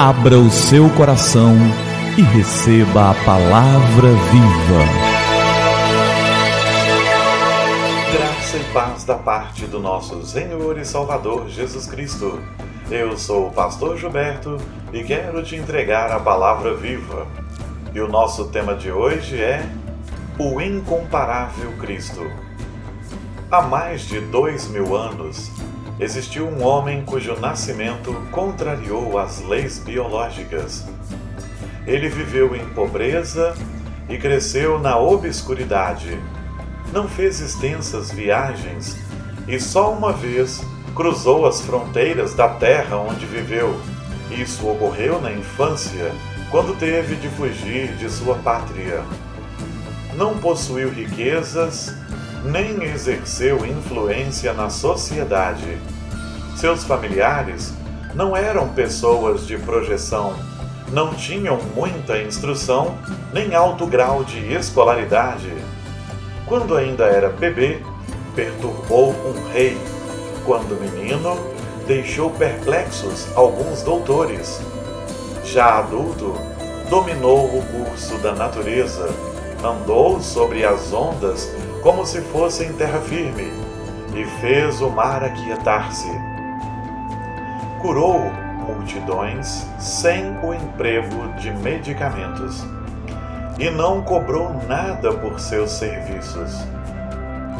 Abra o seu coração e receba a palavra viva. Graça e paz da parte do nosso Senhor e Salvador Jesus Cristo. Eu sou o pastor Gilberto e quero te entregar a palavra viva. E o nosso tema de hoje é o incomparável Cristo. Há mais de dois mil anos, existiu um homem cujo nascimento contrariou as leis biológicas. Ele viveu em pobreza e cresceu na obscuridade. Não fez extensas viagens e só uma vez cruzou as fronteiras da terra onde viveu. Isso ocorreu na infância, quando teve de fugir de sua pátria. Não possuiu riquezas nem exerceu influência na sociedade. Seus familiares não eram pessoas de projeção, não tinham muita instrução nem alto grau de escolaridade. Quando ainda era bebê, perturbou um rei. Quando menino, deixou perplexos alguns doutores. Já adulto, dominou o curso da natureza, andou sobre as ondas como se fosse em terra firme, e fez o mar aquietar-se. Curou multidões sem o emprego de medicamentos, e não cobrou nada por seus serviços.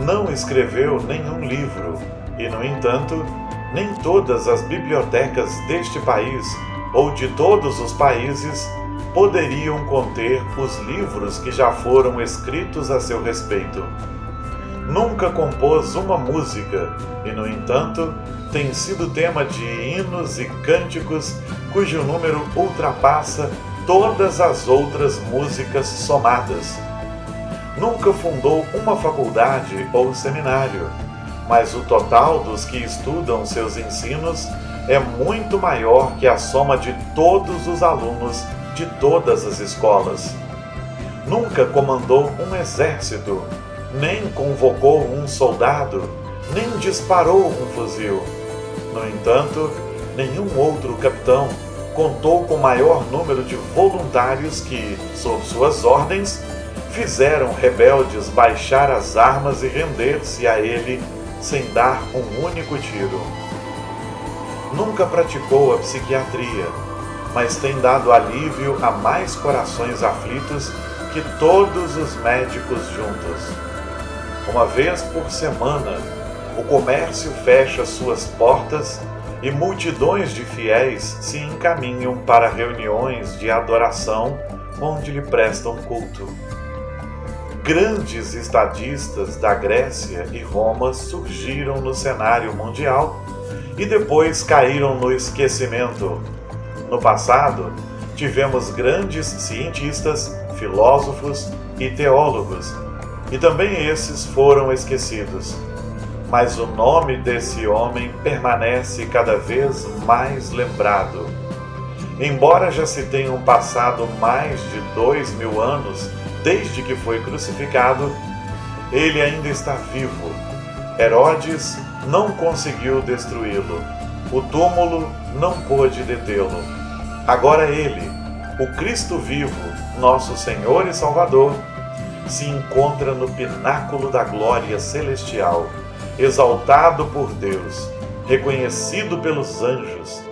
Não escreveu nenhum livro, e, no entanto, nem todas as bibliotecas deste país ou de todos os países poderiam conter os livros que já foram escritos a seu respeito. Nunca compôs uma música e, no entanto, tem sido tema de hinos e cânticos cujo número ultrapassa todas as outras músicas somadas. Nunca fundou uma faculdade ou seminário, mas o total dos que estudam seus ensinos é muito maior que a soma de todos os alunos de todas as escolas. Nunca comandou um exército, nem convocou um soldado, nem disparou um fuzil. No entanto, nenhum outro capitão contou com maior número de voluntários que, sob suas ordens, fizeram rebeldes baixar as armas e render-se a ele sem dar um único tiro. Nunca praticou a psiquiatria, mas tem dado alívio a mais corações aflitos que todos os médicos juntos. Uma vez por semana, o comércio fecha suas portas e multidões de fiéis se encaminham para reuniões de adoração onde lhe prestam culto. Grandes estadistas da Grécia e Roma surgiram no cenário mundial e depois caíram no esquecimento no passado, tivemos grandes cientistas, filósofos e teólogos, e também esses foram esquecidos. Mas o nome desse homem permanece cada vez mais lembrado. Embora já se tenham passado mais de dois mil anos desde que foi crucificado, ele ainda está vivo. Herodes não conseguiu destruí-lo. O túmulo não pôde detê-lo Agora ele, o Cristo vivo, nosso Senhor e Salvador, se encontra no pináculo da glória celestial, exaltado por Deus, reconhecido pelos anjos,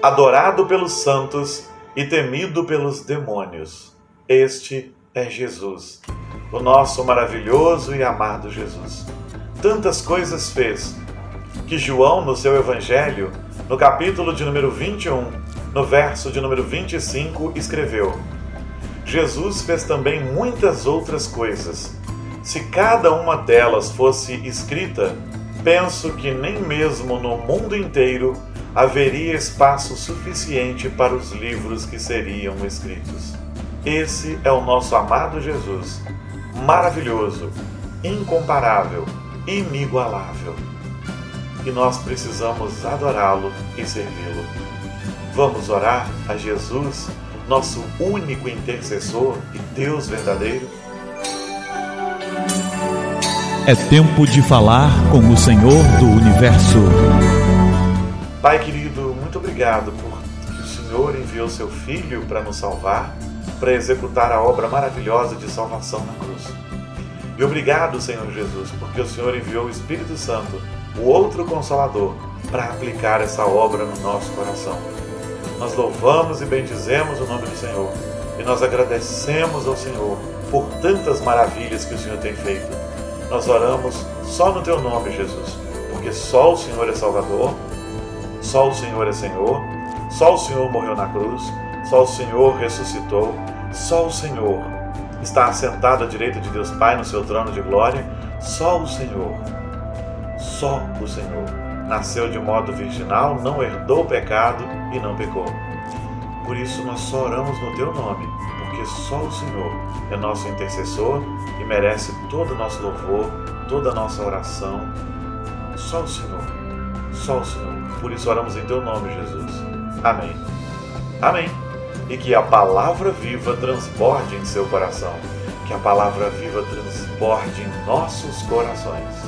adorado pelos santos e temido pelos demônios. Este é Jesus, o nosso maravilhoso e amado Jesus. Tantas coisas fez que João, no seu Evangelho, no capítulo de número 21, no verso de número 25, escreveu: Jesus fez também muitas outras coisas. Se cada uma delas fosse escrita, penso que nem mesmo no mundo inteiro haveria espaço suficiente para os livros que seriam escritos. Esse é o nosso amado Jesus, maravilhoso, incomparável, inigualável. E nós precisamos adorá-lo e servi-lo. Vamos orar a Jesus, nosso único intercessor e Deus verdadeiro? É tempo de falar com o Senhor do universo. Pai querido, muito obrigado por que o Senhor enviou seu Filho para nos salvar, para executar a obra maravilhosa de salvação na cruz. E obrigado, Senhor Jesus, porque o Senhor enviou o Espírito Santo, o outro Consolador, para aplicar essa obra no nosso coração. Nós louvamos e bendizemos o nome do Senhor e nós agradecemos ao Senhor por tantas maravilhas que o Senhor tem feito. Nós oramos só no Teu nome, Jesus, porque só o Senhor é Salvador, só o Senhor é Senhor, só o Senhor morreu na cruz, só o Senhor ressuscitou, só o Senhor está assentado à direita de Deus Pai no seu trono de glória, só o Senhor, só o Senhor nasceu de modo virginal, não herdou pecado e não pecou. Por isso nós só oramos no teu nome, porque só o Senhor é nosso intercessor e merece todo o nosso louvor, toda a nossa oração. Só o Senhor, só o Senhor. Por isso oramos em teu nome, Jesus. Amém. Amém. E que a palavra viva transborde em seu coração. Que a palavra viva transborde em nossos corações.